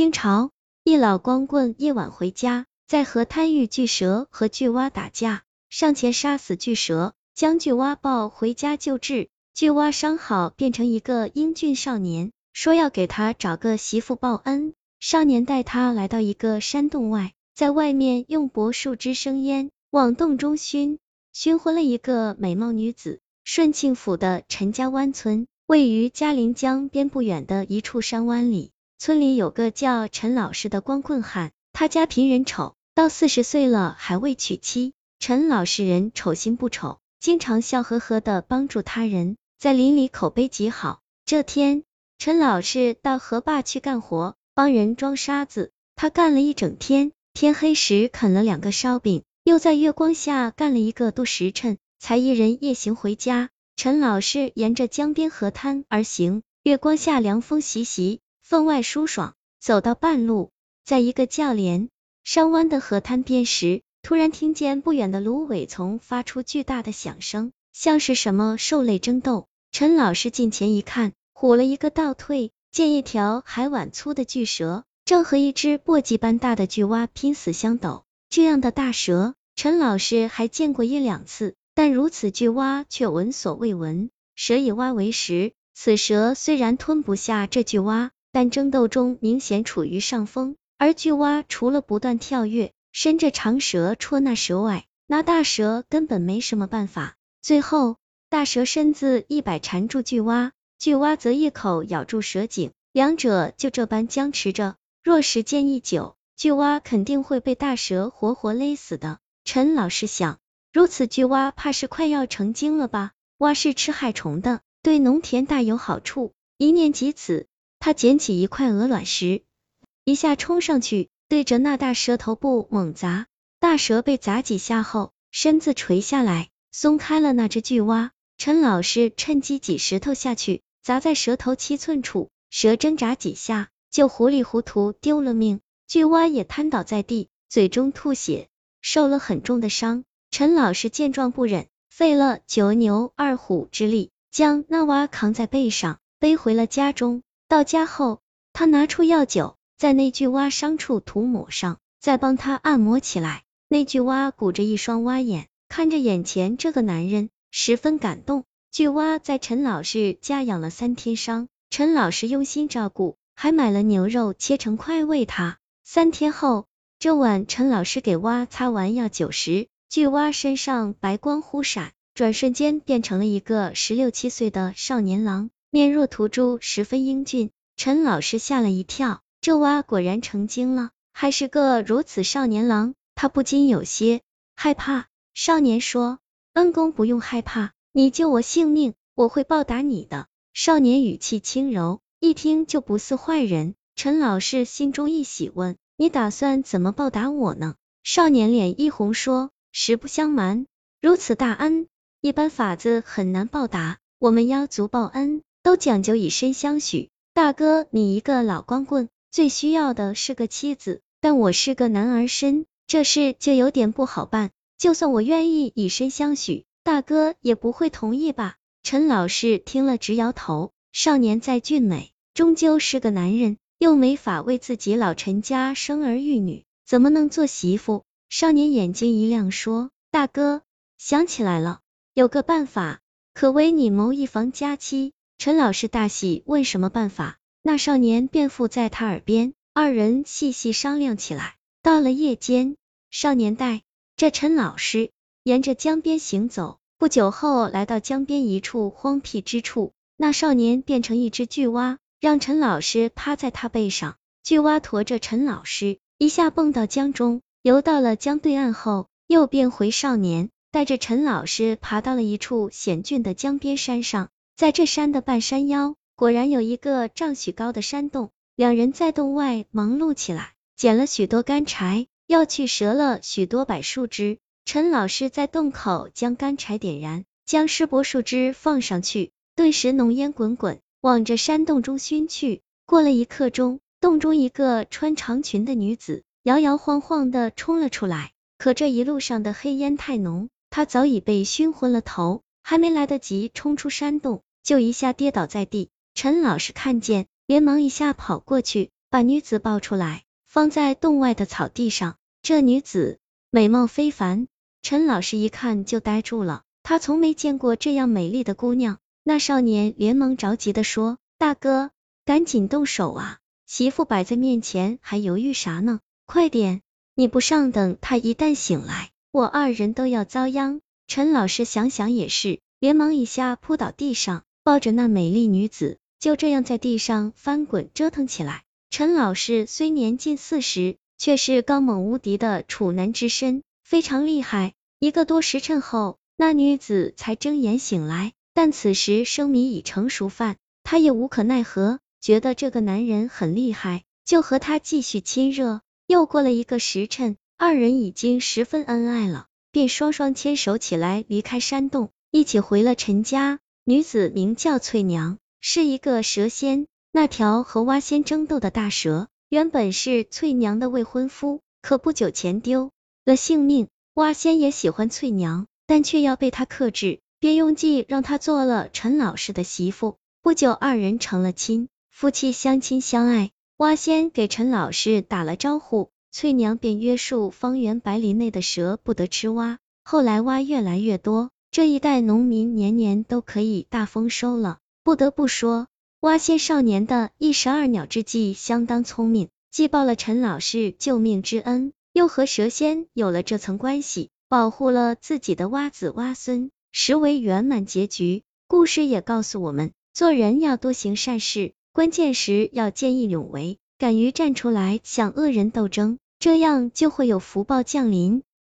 清朝，一老光棍夜晚回家，在河滩遇巨蛇和巨蛙打架，上前杀死巨蛇，将巨蛙抱回家救治。巨蛙伤好，变成一个英俊少年，说要给他找个媳妇报恩。少年带他来到一个山洞外，在外面用柏树枝生烟，往洞中熏，熏昏了一个美貌女子。顺庆府的陈家湾村位于嘉陵江边不远的一处山湾里，村里有个叫陈老师的光棍汉，他家贫人丑，到四十岁了还未娶妻。陈老实人丑心不丑，经常笑呵呵的帮助他人，在邻里口碑极好。这天，陈老师到河坝去干活。帮人装沙子，他干了一整天，天黑时啃了两个烧饼，又在月光下干了一个多时辰，才一人夜行回家。陈老师沿着江边河滩而行，月光下凉风习习，分外舒爽。走到半路，在一个较连山湾的河滩边时，突然听见不远的芦苇丛发出巨大的响声，像是什么兽类争斗。陈老师近前一看，唬了一个倒退。见一条海碗粗的巨蛇，正和一只簸箕般大的巨蛙拼死相斗。这样的大蛇，陈老师还见过一两次，但如此巨蛙却闻所未闻。蛇以蛙为食，此蛇虽然吞不下这巨蛙，但争斗中明显处于上风。而巨蛙除了不断跳跃，伸着长舌戳那蛇外，那大蛇根本没什么办法。最后，大蛇身子一摆缠住巨蛙。巨蛙则一口咬住蛇颈，两者就这般僵持着。若时间一久，巨蛙肯定会被大蛇活活勒死的。陈老师想，如此巨蛙怕是快要成精了吧？蛙是吃害虫的，对农田大有好处。一念及此，他捡起一块鹅卵石，一下冲上去，对着那大蛇头部猛砸。大蛇被砸几下后，身子垂下来，松开了那只巨蛙。陈老师趁机挤石头下去。砸在蛇头七寸处，蛇挣扎几下，就糊里糊涂丢了命。巨蛙也瘫倒在地，嘴中吐血，受了很重的伤。陈老师见状不忍，费了九牛二虎之力，将那蛙扛在背上，背回了家中。到家后，他拿出药酒，在那具蛙伤处涂抹上，再帮他按摩起来。那具蛙鼓着一双蛙眼，看着眼前这个男人，十分感动。巨蛙在陈老师家养了三天伤，陈老师用心照顾，还买了牛肉切成块喂它。三天后，这晚陈老师给蛙擦完药酒时，巨蛙身上白光忽闪，转瞬间变成了一个十六七岁的少年郎，面若涂朱，十分英俊。陈老师吓了一跳，这娃果然成精了，还是个如此少年郎，他不禁有些害怕。少年说：“恩公不用害怕。”你救我性命，我会报答你的。少年语气轻柔，一听就不似坏人。陈老师心中一喜，问：你打算怎么报答我呢？少年脸一红，说：实不相瞒，如此大恩，一般法子很难报答。我们妖族报恩，都讲究以身相许。大哥，你一个老光棍，最需要的是个妻子，但我是个男儿身，这事就有点不好办。就算我愿意以身相许。大哥也不会同意吧？陈老师听了直摇头。少年再俊美，终究是个男人，又没法为自己老陈家生儿育女，怎么能做媳妇？少年眼睛一亮，说：“大哥，想起来了，有个办法，可为你谋一房佳妻。”陈老师大喜，问什么办法？那少年便附在他耳边，二人细细商量起来。到了夜间，少年带着陈老师。沿着江边行走，不久后来到江边一处荒僻之处，那少年变成一只巨蛙，让陈老师趴在他背上，巨蛙驮着陈老师一下蹦到江中，游到了江对岸后，又变回少年，带着陈老师爬到了一处险峻的江边山上，在这山的半山腰，果然有一个丈许高的山洞，两人在洞外忙碌起来，捡了许多干柴，要去折了许多柏树枝。陈老师在洞口将干柴点燃，将湿柏树枝放上去，顿时浓烟滚滚，往着山洞中熏去。过了一刻钟，洞中一个穿长裙的女子摇摇晃晃的冲了出来，可这一路上的黑烟太浓，她早已被熏昏了头，还没来得及冲出山洞，就一下跌倒在地。陈老师看见，连忙一下跑过去，把女子抱出来，放在洞外的草地上。这女子美貌非凡，陈老师一看就呆住了，他从没见过这样美丽的姑娘。那少年连忙着急的说：“大哥，赶紧动手啊！媳妇摆在面前，还犹豫啥呢？快点！你不上等，她一旦醒来，我二人都要遭殃。”陈老师想想也是，连忙一下扑倒地上，抱着那美丽女子，就这样在地上翻滚折腾起来。陈老师虽年近四十，却是刚猛无敌的处男之身，非常厉害。一个多时辰后，那女子才睁眼醒来。但此时生米已成熟饭，她也无可奈何，觉得这个男人很厉害，就和他继续亲热。又过了一个时辰，二人已经十分恩爱了，便双双牵手起来离开山洞，一起回了陈家。女子名叫翠娘，是一个蛇仙。那条和蛙仙争斗的大蛇，原本是翠娘的未婚夫，可不久前丢了性命。蛙仙也喜欢翠娘，但却要被他克制。便用计让她做了陈老师的媳妇，不久二人成了亲，夫妻相亲相爱。蛙仙给陈老师打了招呼，翠娘便约束方圆百里内的蛇不得吃蛙。后来蛙越来越多，这一代农民年年都可以大丰收了。不得不说，蛙仙少年的一石二鸟之计相当聪明，既报了陈老师救命之恩，又和蛇仙有了这层关系，保护了自己的蛙子蛙孙。实为圆满结局。故事也告诉我们，做人要多行善事，关键时要见义勇为，敢于站出来向恶人斗争，这样就会有福报降临。